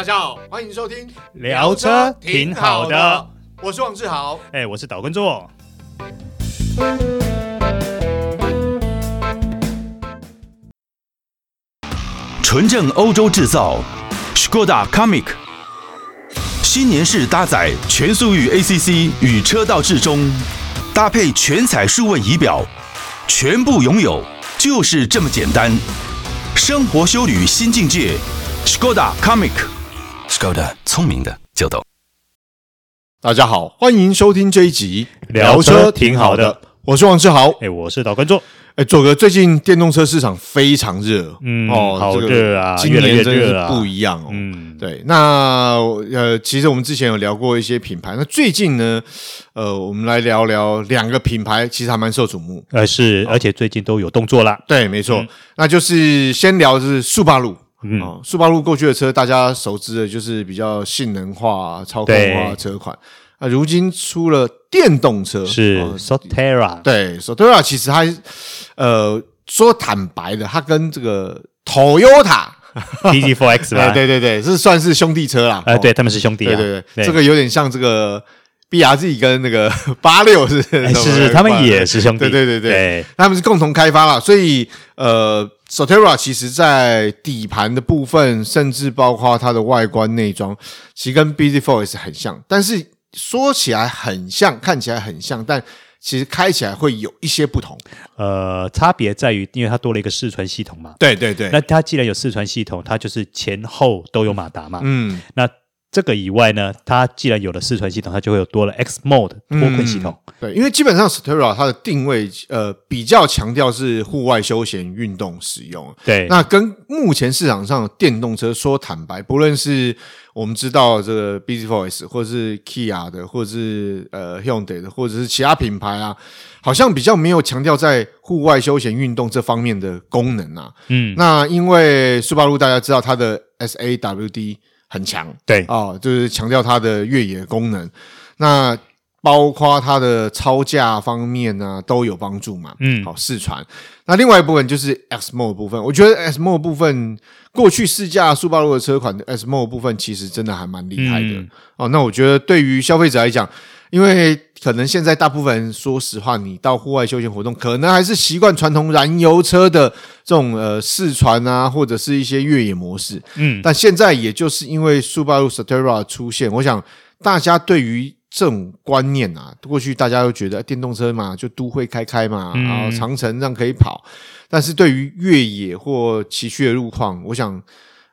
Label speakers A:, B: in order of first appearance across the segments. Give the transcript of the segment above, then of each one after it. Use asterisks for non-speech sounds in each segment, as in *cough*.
A: 大家好，欢迎收听
B: 聊车挺好的，
A: 我是王志豪，
B: 哎，我是岛根座。
C: 纯正欧洲制造，Škoda Comic 新年式搭载全速域 ACC 与车道智中，搭配全彩数位仪表，全部拥有就是这么简单。生活修旅新境界，Škoda Kamiq。Škoda，聪明的就懂。
A: 大家好，欢迎收听这一集
B: 聊车挺好的。
A: 我是王志豪，
B: 哎，我是岛根座。
A: 哎，左哥，最近电动车市场非常热，
B: 嗯，哦，好热啊，
A: 今年真的是不一样哦。嗯，对。那呃，其实我们之前有聊过一些品牌，那最近呢，呃，我们来聊聊两个品牌，其实还蛮受瞩目。
B: 呃，是，而且最近都有动作啦。
A: 对，没错。那就是先聊的是速霸陆。嗯，速八路过去的车，大家熟知的就是比较性能化、操控化的车款。啊，如今出了电动车，
B: 是 Sotera。
A: 对，Sotera 其实它，呃，说坦白的，它跟这个 Toyota *laughs* *laughs*
B: bZ4X 吧，
A: 对对对，是算是兄弟车啦。
B: 呃，对，他们是兄弟。
A: 对对对，这个有点像这个 BRZ 跟那个 *laughs* 八六是，是
B: 是，他们也是兄弟。
A: 对对对对，他们是共同开发了，所以呃。Sotera 其实在底盘的部分，甚至包括它的外观内装，其实跟 bZ4X 很像。但是说起来很像，看起来很像，但其实开起来会有一些不同。
B: 呃，差别在于，因为它多了一个四传系统嘛。
A: 对对对。
B: 那它既然有四传系统，它就是前后都有马达嘛。嗯。那这个以外呢，它既然有了四传系统，它就会有多了 X Mode 脱困系统。
A: 嗯、对，因为基本上 Sotera 它的定位呃比较强调是户外休闲运动使用。
B: 对，
A: 那跟目前市场上的电动车说坦白，不论是我们知道这个 bZ4X，或是 Kia 的，或者是呃 Hyundai 的，或者是其他品牌啊，好像比较没有强调在户外休闲运动这方面的功能啊。嗯，那因为速霸陆大家知道它的 SAWD。很强，
B: 对
A: 哦，就是强调它的越野功能，那包括它的超价方面呢、啊、都有帮助嘛。嗯，好试传。那另外一部分就是 X Mode 部分，我觉得 X Mode 部分过去试驾速霸路的车款的 X Mode 部分其实真的还蛮厉害的、嗯、哦。那我觉得对于消费者来讲，因为可能现在大部分人说实话，你到户外休闲活动，可能还是习惯传统燃油车的这种呃试传啊，或者是一些越野模式。嗯，但现在也就是因为 Subaru Satera 出现，我想大家对于这种观念啊，过去大家都觉得电动车嘛，就都会开开嘛，然后长城这样可以跑。但是对于越野或崎岖的路况，我想。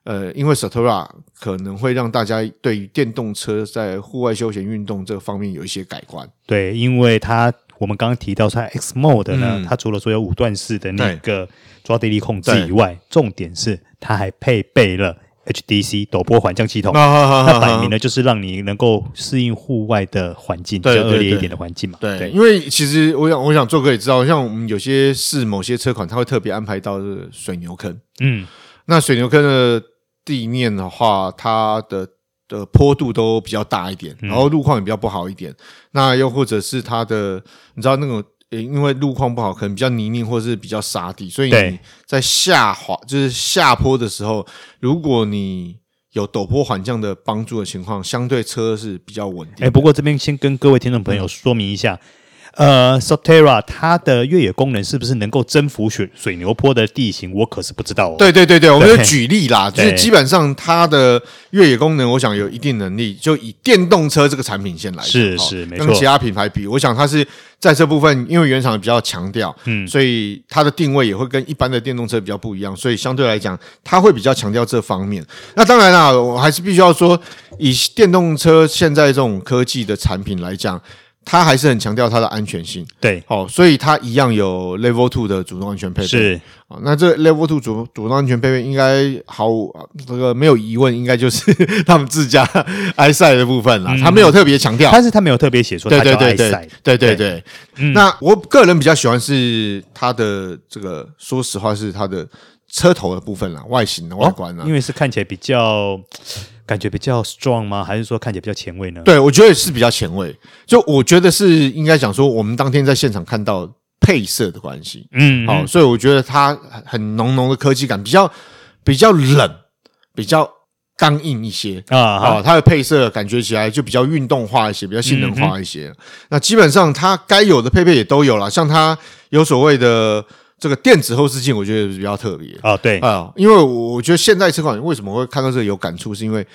A: 呃，因为 Sotera 可能会让大家对于电动车在户外休闲运动这方面有一些改观。
B: 对，因为它我们刚刚提到它 X Mode 呢，嗯、它除了说有五段式的那个抓地力控制以外，重点是它还配备了 HDC 陡坡缓降系统。那摆明了就是让你能够适应户外的环境，比较恶劣一点的环境嘛。
A: 对，对，对，因为其实我想，我想做哥也知道，像我们有些是某些车款，它会特别安排到这个水牛坑。嗯，那水牛坑的。地面的话，它的的坡度都比较大一点，然后路况也比较不好一点。嗯、那又或者是它的，你知道那种，因为路况不好，可能比较泥泞或者是比较沙地，所以你在下滑就是下坡的时候，如果你有陡坡缓降的帮助的情况，相对车是比较稳定。
B: 哎，不过这边先跟各位听众朋友说明一下。嗯呃，Sotera 它的越野功能是不是能够征服水水牛坡的地形？我可是不知道哦。
A: 对对对对，我们就举例啦，就是基本上它的越野功能，我想有一定能力。就以电动车这个产品线来说，
B: 是是没错，
A: 跟其他品牌比，我想它是在这部分，因为原厂比较强调，嗯，所以它的定位也会跟一般的电动车比较不一样，所以相对来讲，它会比较强调这方面。那当然啦，我还是必须要说，以电动车现在这种科技的产品来讲。它还是很强调它的安全性，
B: 对，
A: 好，所以它一样有 Level Two 的主动安全配备，
B: 是。
A: 啊，那这 Level Two 主主动安全配备应该毫无这个没有疑问，应该就是 *laughs* 他们自家 EyeSight 的部分啦，他没有特别强调，
B: 但是他没有特别写说它叫 EyeSight，
A: 对对对，那我个人比较喜欢是它的这个，说实话是它的车头的部分啦，外形的外观啦，
B: 因为是看起来比较。感觉比较 strong 吗？还是说看起来比较前卫呢？
A: 对，我觉得是比较前卫。就我觉得是应该讲说，我们当天在现场看到配色的关系，嗯，好，所以我觉得它很浓浓的科技感，比较比较冷，比较刚硬一些啊啊，它的配色感觉起来就比较运动化一些，比较性能化一些。嗯、那基本上它该有的配备也都有了，像它有所谓的这个电子后视镜，我觉得比较特别
B: 啊。对
A: 啊，因为我觉得现在车款为什么会看到这个有感触，是因为。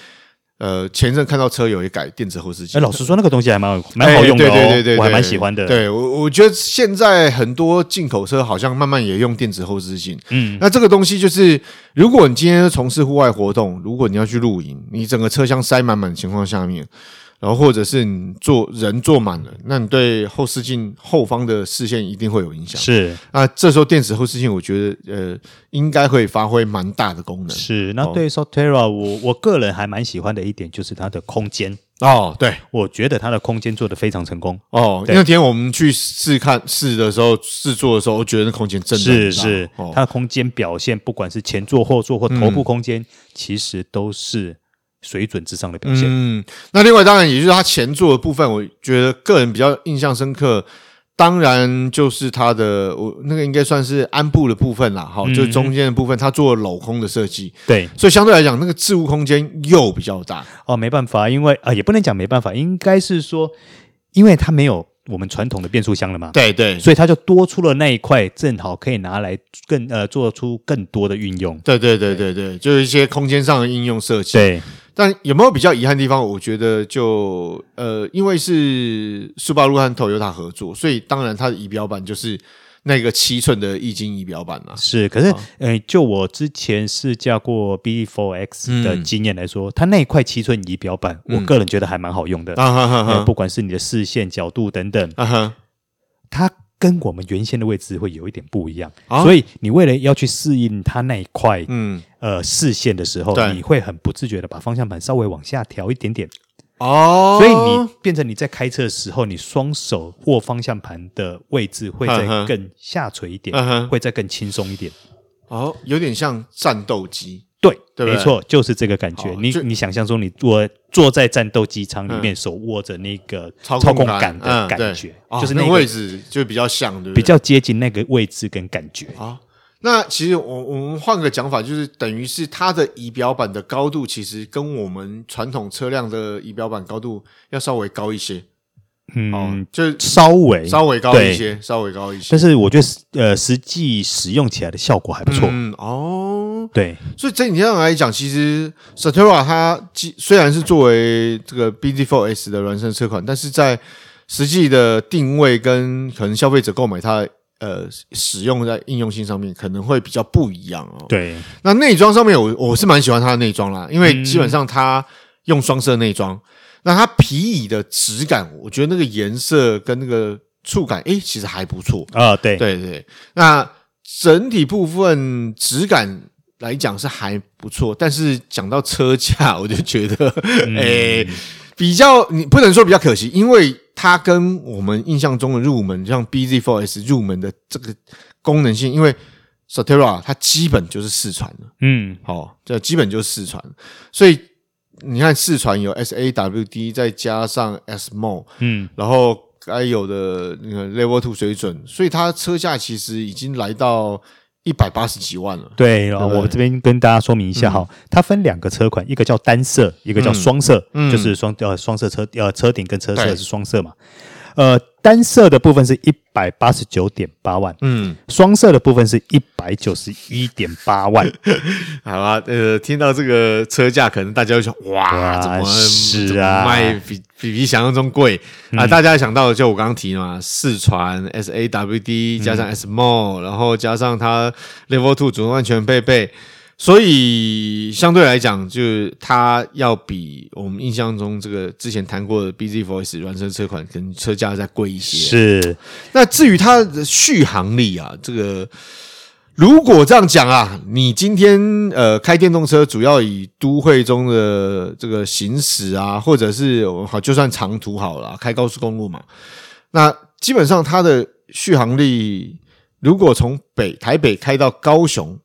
A: 呃，前阵看到车友也改电子后视镜。
B: 哎，老实说，那个东西还蛮蛮好用的，哦，对对对对，我还蛮喜欢的。
A: 对我，我觉得现在很多进口车好像慢慢也用电子后视镜。嗯，那这个东西就是，如果你今天从事户外活动，如果你要去露营，你整个车厢塞满满的情况下面。然后或者是你坐人坐满了，那你对后视镜后方的视线一定会有影响。
B: 是，
A: 那这时候电子后视镜，我觉得呃应该会发挥蛮大的功能。
B: 是，那对 Sotera，我我个人还蛮喜欢的一点就是它的空间
A: 哦，对，
B: 我觉得它的空间做得非常成功
A: 哦。那天我们去试看试的时候，试做的时候，我觉得那空间真的
B: 是是，它的空间表现，不管是前座、后座或头部空间，嗯、其实都是。水准之上的表现。
A: 嗯，那另外当然也就是它前座的部分，我觉得个人比较印象深刻，当然就是它的我那个应该算是安部的部分啦，哈、嗯，就是中间的部分，它做了镂空的设计。
B: 对，
A: 所以相对来讲，那个置物空间又比较大。
B: 哦，没办法，因为啊、呃，也不能讲没办法，应该是说，因为它没有我们传统的变速箱了嘛。
A: 对对，
B: 所以它就多出了那一块，正好可以拿来更呃做出更多的运用。
A: 对对对对对，就是一些空间上的应用设计。
B: 对。
A: 但有没有比较遗憾的地方？我觉得就呃，因为是苏巴路和 Toyota 合作，所以当然它的仪表板就是那个七寸的液晶仪表板嘛。
B: 是，可是呃、就我之前试驾过 BD4X 的经验来说，嗯、它那块七寸仪表板，我个人觉得还蛮好用的。啊哈哈哈！不管是你的视线角度等等，啊哈，它。跟我们原先的位置会有一点不一样，啊、所以你为了要去适应它那一块，嗯，呃，视线的时候，你会很不自觉的把方向盘稍微往下调一点点，哦，所以你变成你在开车的时候，你双手握方向盘的位置会再更下垂一点，嗯、会再更轻松一点，
A: 哦，有点像战斗机。
B: 对，对对没错，就是这个感觉。你你想象中，你坐坐在战斗机舱里面，手握着那个操控杆的感觉，就是那个
A: 位置就比较像，对不对？
B: 比较接近那个位置跟感觉。
A: 啊，那其实我我们换个讲法，就是等于是它的仪表板的高度，其实跟我们传统车辆的仪表板高度要稍微高一些。
B: 嗯，就稍微
A: 稍微高一些，稍微高一些。
B: 但是我觉得，呃，实际使用起来的效果还不错。
A: 嗯，哦，
B: 对。
A: 所以整体上来讲，其实 Statera 它虽然是作为这个 BZ4S 的孪生车款，但是在实际的定位跟可能消费者购买它呃使用在应用性上面，可能会比较不一样哦。
B: 对。
A: 那内装上面，我我是蛮喜欢它的内装啦，因为基本上它用双色内装。那它皮椅的质感，我觉得那个颜色跟那个触感，诶，其实还不错
B: 啊。对
A: 对对，那整体部分质感来讲是还不错，但是讲到车价，我就觉得，嗯、诶，*laughs* 比较你不能说比较可惜，因为它跟我们印象中的入门，像 BZ4S 入门的这个功能性，因为 Statera 它基本就是四传的，嗯，好，这基本就是四传，所以。你看四传有 SAWD，再加上 S-Mode，嗯，然后该有的那个 Level Two 水准，所以它车价其实已经来到一百八十几万了。
B: 对，对我这边跟大家说明一下哈，嗯、它分两个车款，一个叫单色，一个叫双色，嗯、就是双呃双色车呃车顶跟车色是双色嘛。呃，单色的部分是一百八十九点八万，嗯，双色的部分是一百九十一点八万。*laughs*
A: 好吧，呃，听到这个车价，可能大家会想，哇，哇怎么是啊，卖比比比想象中贵啊？嗯、大家想到的就我刚刚提嘛，四传 SAWD 加上 S-Mode，、嗯、然后加上它 Level Two 主动安全配备。所以相对来讲，就是它要比我们印象中这个之前谈过的 BZ Voice 孪生车款，可能车价再贵一些。
B: 是。
A: 那至于它的续航力啊，这个如果这样讲啊，你今天呃开电动车，主要以都会中的这个行驶啊，或者是好就算长途好了，开高速公路嘛，那基本上它的续航力，如果从北台北开到高雄。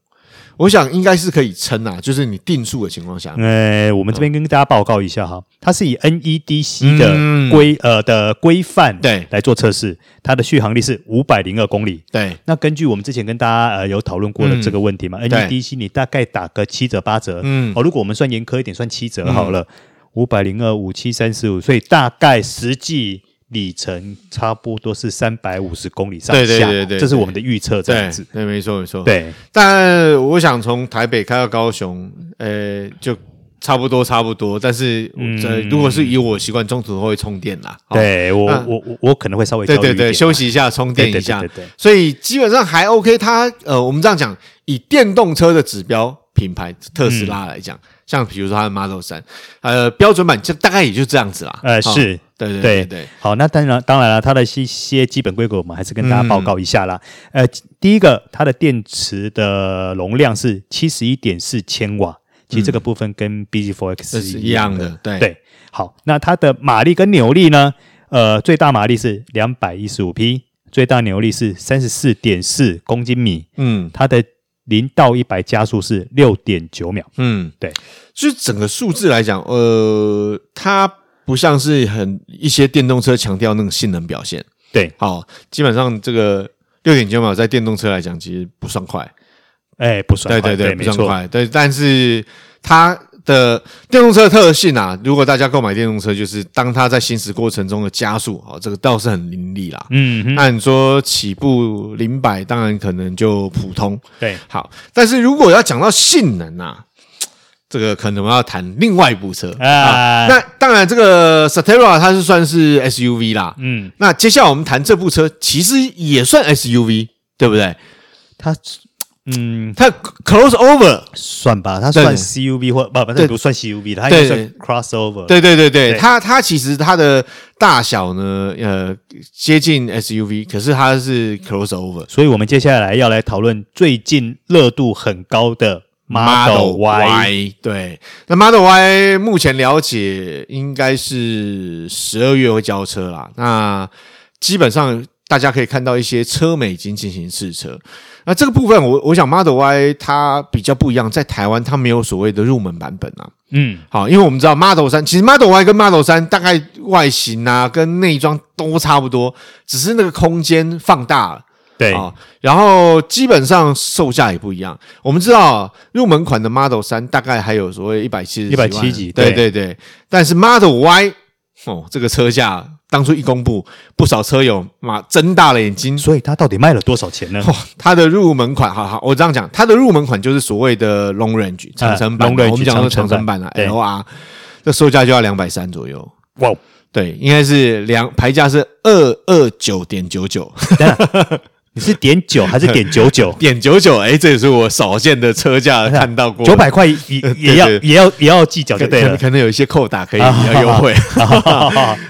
A: 我想应该是可以撑啊，就是你定速的情况下。
B: 呃，我们这边跟大家报告一下哈，它是以 NEDC 的规、嗯、呃的规范对来做测试，它的续航力是五百零二公里。
A: 对，
B: 那根据我们之前跟大家呃有讨论过的这个问题嘛、嗯、，NEDC 你大概打个七折八折，嗯，哦，如果我们算严苛一点，算七折好了，五百零二五七三十五，所以大概实际。里程差不多是三百五十公里上下，对对对对，这是我们的预测，这样子，
A: 对，没错没错，
B: 对。
A: 但我想从台北开到高雄，呃，就差不多差不多。但是，嗯，如果是以我习惯，中途会充电啦。
B: 对我我我我可能会稍微
A: 对对对休息一下，充电一下，对对。所以基本上还 OK。它呃，我们这样讲，以电动车的指标品牌特斯拉来讲。像比如说它的 Model 三呃，标准版就大概也就这样子啦。
B: 呃，是，
A: 哦、对对对对。
B: 好，那当然当然了，它的一些基本规格我们还是跟大家报告一下啦。嗯、呃，第一个，它的电池的容量是七十一点四千瓦，其实这个部分跟 bZ4X
A: 是一样的。对
B: 对。好，那它的马力跟扭力呢？呃，最大马力是两百一十五匹，最大扭力是三十四点四公斤米。嗯，它的。零到一百加速是六点九秒。嗯，对，
A: 就整个数字来讲，呃，它不像是很一些电动车强调那种性能表现。
B: 对，
A: 好，基本上这个六点九秒在电动车来讲其实不算快，
B: 哎，不算快，
A: 对对对，
B: 对
A: 不算快。对，但是它的电动车的特性啊，如果大家购买电动车，就是当它在行驶过程中的加速，哦，这个倒是很凌厉啦。嗯哼，那你说起步零百，当然可能就普通。
B: 对，
A: 好，但是如果要讲到性能啊，这个可能我要谈另外一部车啊，啊。那当然，这个 Statera 它是算是 SUV 啦。嗯，那接下来我们谈这部车，其实也算 SUV，对不对？
B: 它。嗯，
A: 它 crossover
B: 算吧，它算 CUV 或不不，它不算 CUV 的，它应该算 crossover。
A: 对对对对，它它其实它的大小呢，呃，接近 SUV，可是它是 crossover。
B: 所以我们接下来要来讨论最近热度很高的 Model Y。
A: 对，那 Model Y 目前了解应该是十二月会交车啦。那基本上大家可以看到一些车美已经进行试车。那这个部分我，我我想 Model Y 它比较不一样，在台湾它没有所谓的入门版本啊。嗯，好，因为我们知道 Model 三其实 Model Y 跟 Model 三大概外形啊跟内装都差不多，只是那个空间放大了。
B: 对
A: 啊，然后基本上售价也不一样。我们知道入门款的 Model 三大概还有所谓一百七十
B: 一百七几，
A: 对对对。但是 Model Y 哦，这个车价。当初一公布，不少车友嘛睁大了眼睛，
B: 所以它到底卖了多少钱呢？
A: 哦，它的入门款，好好，我这样讲，它的入门款就是所谓的 Long Range 长城版，呃、我们讲的长城版啊，LR，这售价就要两百三左右。哇，对，应该是两牌价是二二九点九九。
B: 你是点九还是点九九？*laughs*
A: 点九九，哎，这也是我少见的车价看到过。
B: 九百块也 *laughs* 也要也要也要计较就对了，
A: 可能有一些扣打可以比较优惠。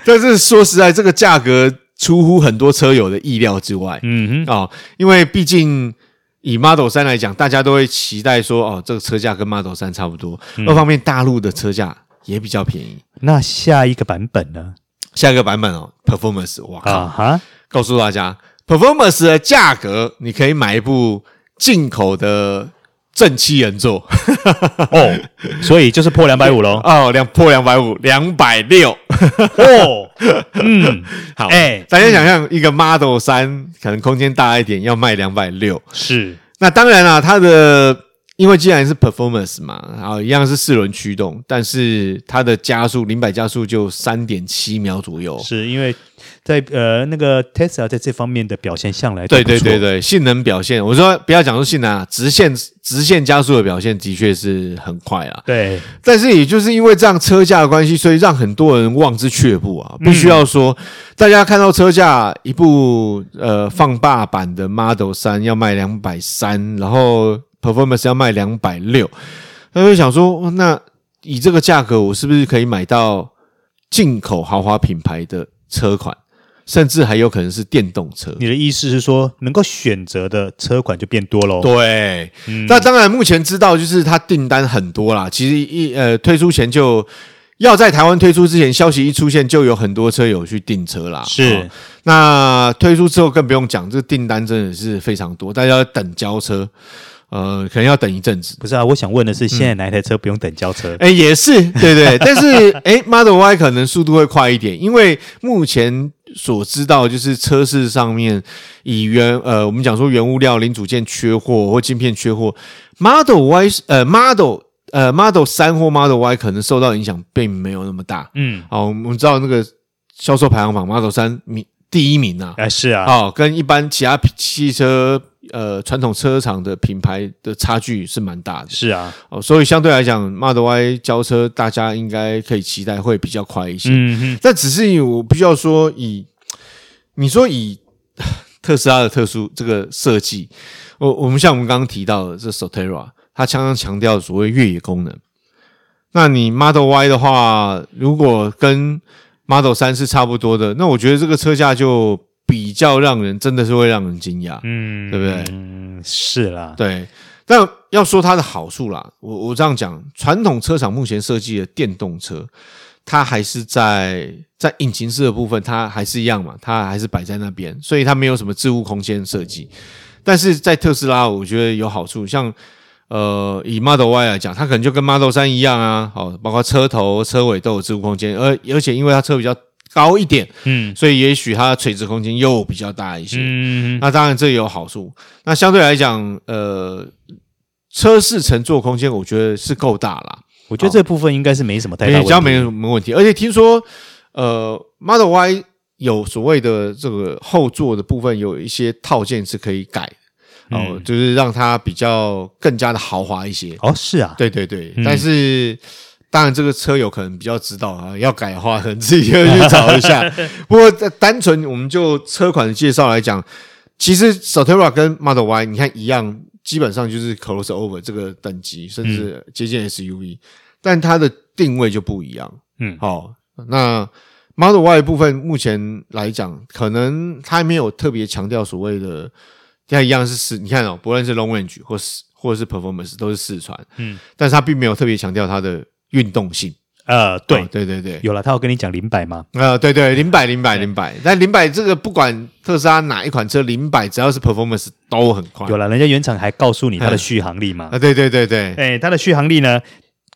A: 但是说实在，这个价格出乎很多车友的意料之外。嗯哼，哦，因为毕竟以 Model 三来讲，大家都会期待说，哦，这个车价跟 Model 三差不多。二方面，大陆的车价也比较便宜。
B: 那下一个版本呢？
A: 下一个版本哦，Performance，哇靠！哈，告诉大家。Performance 的价格，你可以买一部进口的正七人座 *laughs*
B: 哦，所以就是破两百五喽。*laughs*
A: 哦，两破两百五，两百六哦。*laughs* 嗯，好，哎、欸，大家想象一个 Model 3可能空间大一点，要卖两百六，
B: 是。
A: 那当然啦，它的因为既然是 Performance 嘛，然后一样是四轮驱动，但是它的加速零百加速就三点七秒左右，
B: 是因为。在呃，那个 Tesla 在这方面的表现向来
A: 对对对对，性能表现，我说不要讲说性能啊，直线直线加速的表现的确是很快啊。
B: 对，
A: 但是也就是因为这样车价的关系，所以让很多人望之却步啊。必须要说，嗯、大家看到车价一部呃放霸版的 Model 三要卖两百三，然后 Performance 要卖两百六，他就想说，那以这个价格，我是不是可以买到进口豪华品牌的车款？甚至还有可能是电动车。
B: 你的意思是说，能够选择的车款就变多喽？
A: 对，嗯、那当然，目前知道就是它订单很多啦。其实一呃推出前就要在台湾推出之前，消息一出现就有很多车友去订车啦。
B: 是，哦、
A: 那推出之后更不用讲，这个订单真的是非常多，大家要等交车呃，可能要等一阵子。
B: 不是啊，我想问的是，现在哪一台车不用等交车？
A: 哎、嗯，也是，对对。*laughs* 但是，哎，Model Y 可能速度会快一点，因为目前所知道就是车市上面以原呃，我们讲说原物料零组件缺货或晶片缺货，Model Y 呃 Model 呃 Model 三或 Model Y 可能受到影响并没有那么大。嗯，好，我们知道那个销售排行榜 Model 三名第一名啊，
B: 哎是啊，
A: 好，跟一般其他汽车。呃，传统车厂的品牌的差距是蛮大的，
B: 是啊，
A: 哦，所以相对来讲，Model Y 交车大家应该可以期待会比较快一些。嗯哼，但只是我必须要说，以你说以特斯拉的特殊这个设计，我我们像我们刚刚提到的这 Solterra，它常常强调所谓越野功能。那你 Model Y 的话，如果跟 Model 三是差不多的，那我觉得这个车价就。比较让人真的是会让人惊讶，嗯，对不对？
B: 嗯，是啦，
A: 对。但要说它的好处啦，我我这样讲，传统车厂目前设计的电动车，它还是在在引擎室的部分，它还是一样嘛，它还是摆在那边，所以它没有什么置物空间设计。但是在特斯拉，我觉得有好处，像呃，以 Model Y 来讲，它可能就跟 Model 三一样啊，好，包括车头、车尾都有置物空间，而而且因为它车比较。高一点，嗯，所以也许它的垂直空间又比较大一些，嗯，那当然这也有好处。那相对来讲，呃，车室乘坐空间我觉得是够大啦。
B: 我觉得这部分应该是没什么太大问题，
A: 比较没什么问题。而且听说，呃，Model Y 有所谓的这个后座的部分有一些套件是可以改的，哦、就是让它比较更加的豪华一些。
B: 哦，是啊，
A: 对对对，嗯、但是。当然，这个车友可能比较知道啊，要改的话，可能自己要去找一下。*laughs* 不过，单纯我们就车款的介绍来讲，其实 Solterra 跟 Model Y 你看一样，基本上就是 crossover 这个等级，甚至接近 SUV，、嗯、但它的定位就不一样。嗯，好，那 Model Y 的部分目前来讲，可能它还没有特别强调所谓的，它一样是四，你看哦，不论是 Long Range 或是或者是 Performance 都是四传，嗯，但是它并没有特别强调它的。运动性，
B: 呃，对，
A: 哦、对对对，
B: 有了，他有跟你讲零百吗？
A: 呃，对对，零百零百零百，但零百这个不管特斯拉哪一款车，零百只要是 performance 都很快。
B: 有了，人家原厂还告诉你它的续航力嘛？
A: 啊，对对对对，
B: 哎，它的续航力呢？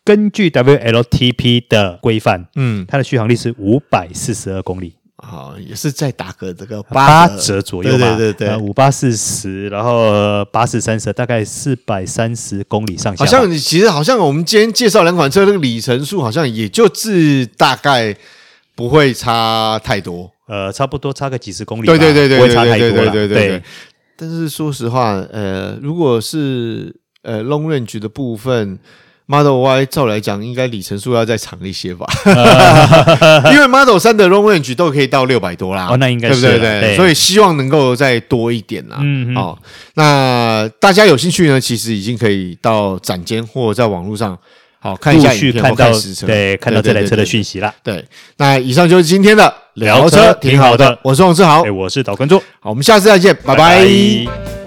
B: 根据 WLTP 的规范，嗯，它的续航力是五百四十二公里。
A: 好，也是在打个这个
B: 八折左右吧，
A: 对对对，
B: 五八四十，然后八四三十，大概四百三十公里上下。
A: 好像你其实好像我们今天介绍两款车，那个里程数好像也就是大概不会差太多，
B: 呃，差不多差个几十公里，
A: 对对对对，
B: 不会差太多了，
A: 对对对。但是说实话，呃，如果是呃 long range 的部分。Model Y 照来讲，应该里程数要再长一些吧？*laughs* 因为 Model 3的 Long Range 都可以到六百多啦。
B: 哦，那应该是
A: 对不对？对，所以希望能够再多一点啦。嗯，好，那大家有兴趣呢，其实已经可以到展间或者在网络上好看一下影片或看实车，
B: 对，看到这台车的讯息啦。
A: 对，那以上就是今天的聊车，挺好的。我是王志豪，
B: 我是导观众。
A: 好，我们下次再见，拜拜。